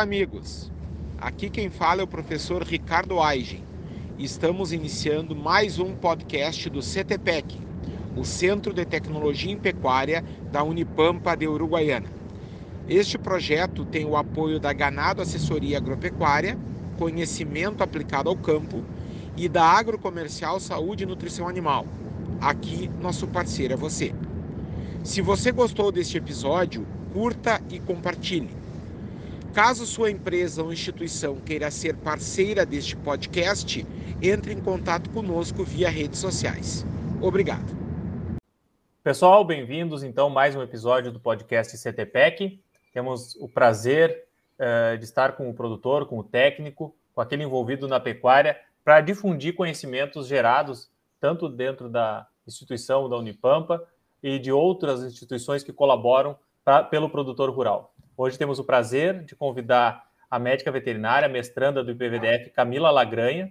Amigos. Aqui quem fala é o professor Ricardo Aigen. Estamos iniciando mais um podcast do CTPEC, o Centro de Tecnologia em Pecuária da Unipampa de Uruguaiana. Este projeto tem o apoio da Ganado Assessoria Agropecuária, conhecimento aplicado ao campo, e da Agrocomercial Saúde e Nutrição Animal. Aqui, nosso parceiro é você. Se você gostou deste episódio, curta e compartilhe. Caso sua empresa ou instituição queira ser parceira deste podcast, entre em contato conosco via redes sociais. Obrigado. Pessoal, bem-vindos então mais um episódio do podcast CTPEC. Temos o prazer uh, de estar com o produtor, com o técnico, com aquele envolvido na pecuária, para difundir conhecimentos gerados tanto dentro da instituição da Unipampa e de outras instituições que colaboram pra, pelo produtor rural. Hoje temos o prazer de convidar a médica veterinária, mestranda do IPVDF, Camila Lagranha,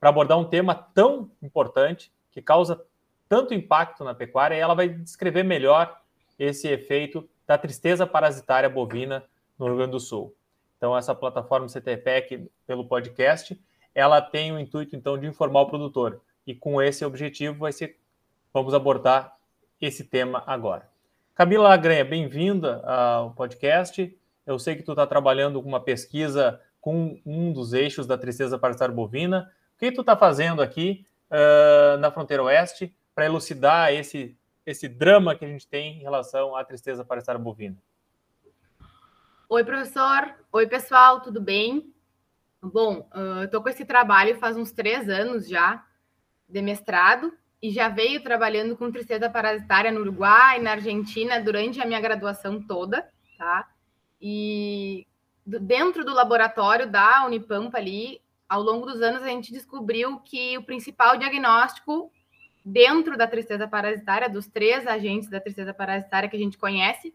para abordar um tema tão importante que causa tanto impacto na pecuária e ela vai descrever melhor esse efeito da tristeza parasitária bovina no Rio Grande do Sul. Então, essa plataforma CTPEC, pelo podcast, ela tem o intuito, então, de informar o produtor. E com esse objetivo, vai ser, vamos abordar esse tema agora. Camila Lagranha, bem-vinda ao podcast. Eu sei que tu está trabalhando com uma pesquisa com um dos eixos da tristeza parasitária bovina. O que tu está fazendo aqui uh, na fronteira oeste para elucidar esse, esse drama que a gente tem em relação à tristeza parasitária bovina? Oi, professor. Oi, pessoal, tudo bem? Bom, uh, eu estou com esse trabalho faz uns três anos já, de mestrado, e já veio trabalhando com tristeza parasitária no Uruguai, na Argentina, durante a minha graduação toda, tá? E dentro do laboratório da Unipampa ali, ao longo dos anos, a gente descobriu que o principal diagnóstico dentro da tristeza parasitária, dos três agentes da tristeza parasitária que a gente conhece,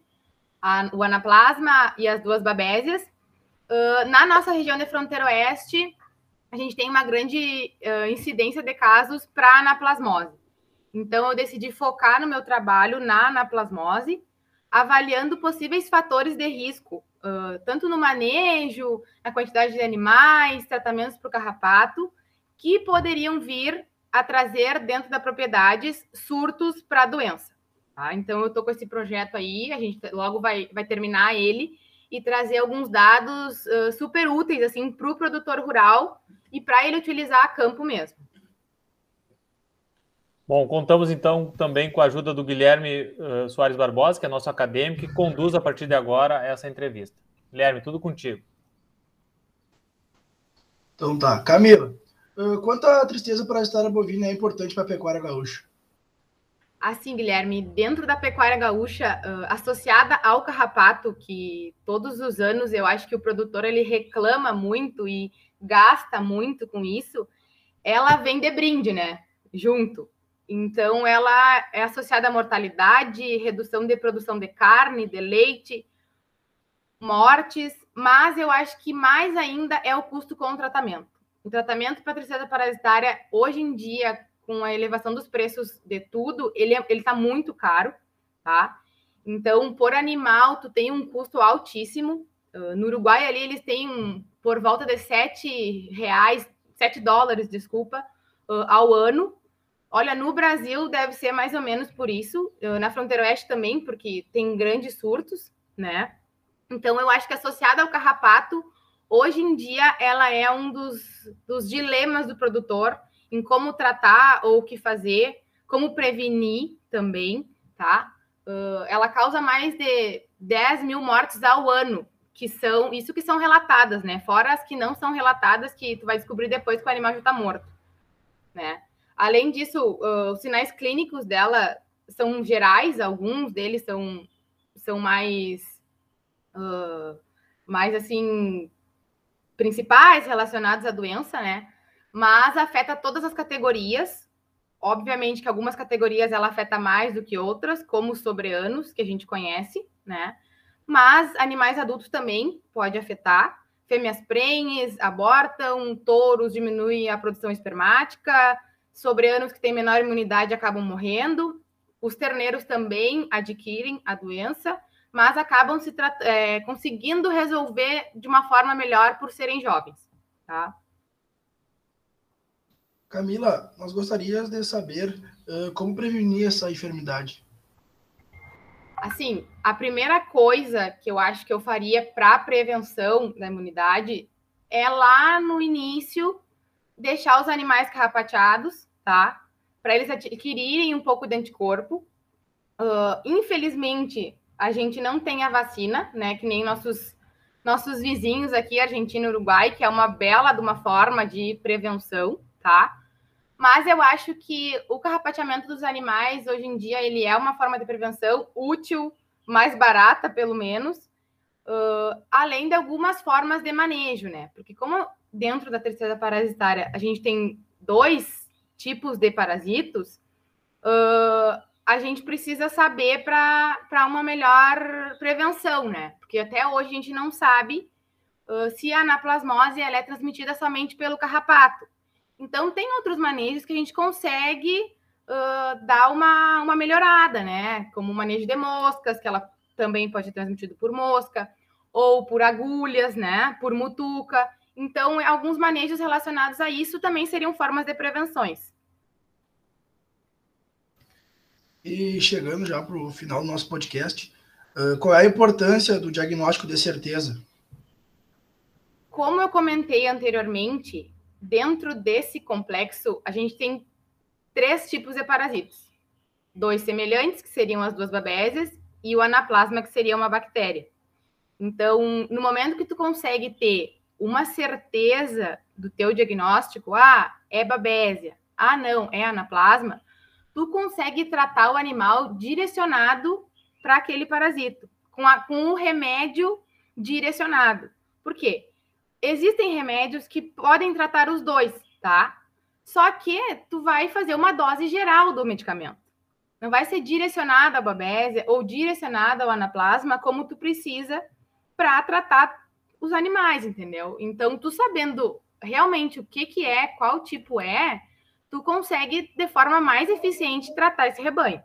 a, o anaplasma e as duas babésias, uh, na nossa região de fronteira oeste, a gente tem uma grande uh, incidência de casos para anaplasmose. Então, eu decidi focar no meu trabalho na anaplasmose, avaliando possíveis fatores de risco, uh, tanto no manejo, na quantidade de animais, tratamentos para o carrapato, que poderiam vir a trazer dentro da propriedade surtos para a doença. Tá? Então, eu estou com esse projeto aí, a gente logo vai, vai terminar ele e trazer alguns dados uh, super úteis assim, para o produtor rural e para ele utilizar a campo mesmo. Bom, contamos então também com a ajuda do Guilherme uh, Soares Barbosa, que é nosso acadêmico, que conduz a partir de agora essa entrevista. Guilherme, tudo contigo. Então tá. Camila, uh, quanto a tristeza parasitária bovina é importante para a pecuária gaúcha? Assim, Guilherme, dentro da pecuária gaúcha, uh, associada ao carrapato, que todos os anos eu acho que o produtor ele reclama muito e gasta muito com isso, ela vem de brinde, né? Junto. Então, ela é associada à mortalidade, redução de produção de carne, de leite, mortes, mas eu acho que mais ainda é o custo com o tratamento. O tratamento para tristeza parasitária, hoje em dia, com a elevação dos preços de tudo, ele é, está muito caro, tá? Então, por animal, tu tem um custo altíssimo. Uh, no Uruguai, ali, eles têm por volta de 7 reais, 7 dólares, desculpa, uh, ao ano. Olha, no Brasil deve ser mais ou menos por isso, uh, na fronteira oeste também, porque tem grandes surtos, né? Então, eu acho que associada ao carrapato, hoje em dia, ela é um dos, dos dilemas do produtor em como tratar ou o que fazer, como prevenir também, tá? Ela causa mais de 10 mil mortes ao ano que são isso que são relatadas, né? Fora as que não são relatadas, que tu vai descobrir depois que o animal já está morto, né? Além disso, uh, os sinais clínicos dela são gerais, alguns deles são, são mais, uh, mais assim, principais relacionados à doença, né? Mas afeta todas as categorias. Obviamente que algumas categorias ela afeta mais do que outras, como os sobreanos, que a gente conhece, né? Mas animais adultos também pode afetar. Fêmeas prenhes abortam, touros diminuem a produção espermática, sobreanos que têm menor imunidade acabam morrendo, os terneiros também adquirem a doença, mas acabam se é, conseguindo resolver de uma forma melhor por serem jovens, tá? Camila, nós gostaríamos de saber uh, como prevenir essa enfermidade. Assim, a primeira coisa que eu acho que eu faria para prevenção da imunidade é lá no início deixar os animais carrapateados, tá? Para eles adquirirem um pouco de anticorpo. Uh, infelizmente, a gente não tem a vacina, né? Que nem nossos nossos vizinhos aqui, Argentina e Uruguai, que é uma bela de uma forma de prevenção, tá? Mas eu acho que o carrapateamento dos animais, hoje em dia, ele é uma forma de prevenção útil, mais barata, pelo menos, uh, além de algumas formas de manejo, né? Porque como dentro da terceira parasitária a gente tem dois tipos de parasitos, uh, a gente precisa saber para uma melhor prevenção, né? Porque até hoje a gente não sabe uh, se a anaplasmose é transmitida somente pelo carrapato. Então, tem outros manejos que a gente consegue uh, dar uma, uma melhorada, né? Como o manejo de moscas, que ela também pode ser transmitido por mosca, ou por agulhas, né? Por mutuca. Então, alguns manejos relacionados a isso também seriam formas de prevenções. E chegando já para o final do nosso podcast, uh, qual é a importância do diagnóstico de certeza? Como eu comentei anteriormente, dentro desse complexo, a gente tem três tipos de parasitos. Dois semelhantes, que seriam as duas babésias, e o anaplasma, que seria uma bactéria. Então, no momento que tu consegue ter uma certeza do teu diagnóstico, ah, é babésia, ah, não, é anaplasma, tu consegue tratar o animal direcionado para aquele parasito, com, a, com o remédio direcionado. Por quê? Existem remédios que podem tratar os dois, tá? Só que tu vai fazer uma dose geral do medicamento. Não vai ser direcionada à babésia ou direcionada ao anaplasma como tu precisa para tratar os animais, entendeu? Então, tu sabendo realmente o que que é, qual tipo é, tu consegue de forma mais eficiente tratar esse rebanho.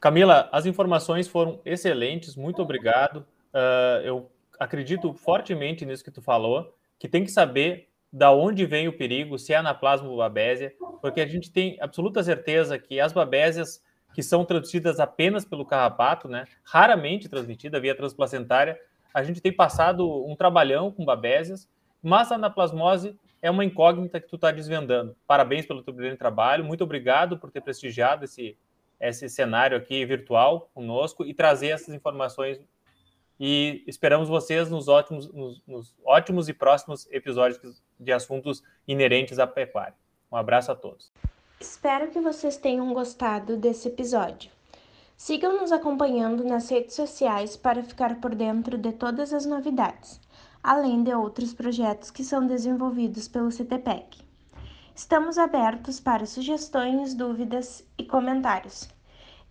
Camila, as informações foram excelentes, muito obrigado. Uh, eu acredito fortemente nisso que tu falou que tem que saber da onde vem o perigo, se é anaplasma ou babésia, porque a gente tem absoluta certeza que as babésias que são transmitidas apenas pelo carrapato, né, raramente transmitida via transplacentária, a gente tem passado um trabalhão com babésias, mas a anaplasmose é uma incógnita que tu está desvendando. Parabéns pelo teu brilhante trabalho, muito obrigado por ter prestigiado esse, esse cenário aqui virtual conosco e trazer essas informações e esperamos vocês nos ótimos, nos, nos ótimos e próximos episódios de assuntos inerentes à pecuária. Um abraço a todos. Espero que vocês tenham gostado desse episódio. Sigam nos acompanhando nas redes sociais para ficar por dentro de todas as novidades, além de outros projetos que são desenvolvidos pelo CTPEC. Estamos abertos para sugestões, dúvidas e comentários.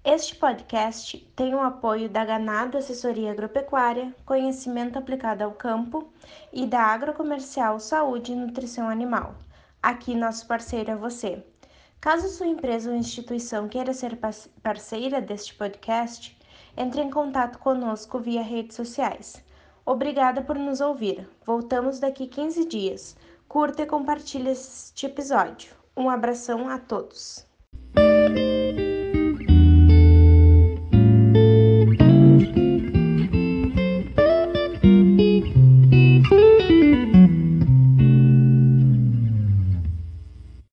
Este podcast tem o apoio da Ganado Assessoria Agropecuária, Conhecimento Aplicado ao Campo e da Agrocomercial Saúde e Nutrição Animal. Aqui nosso parceiro é você. Caso sua empresa ou instituição queira ser parceira deste podcast, entre em contato conosco via redes sociais. Obrigada por nos ouvir. Voltamos daqui 15 dias. Curta e compartilhe este episódio. Um abração a todos.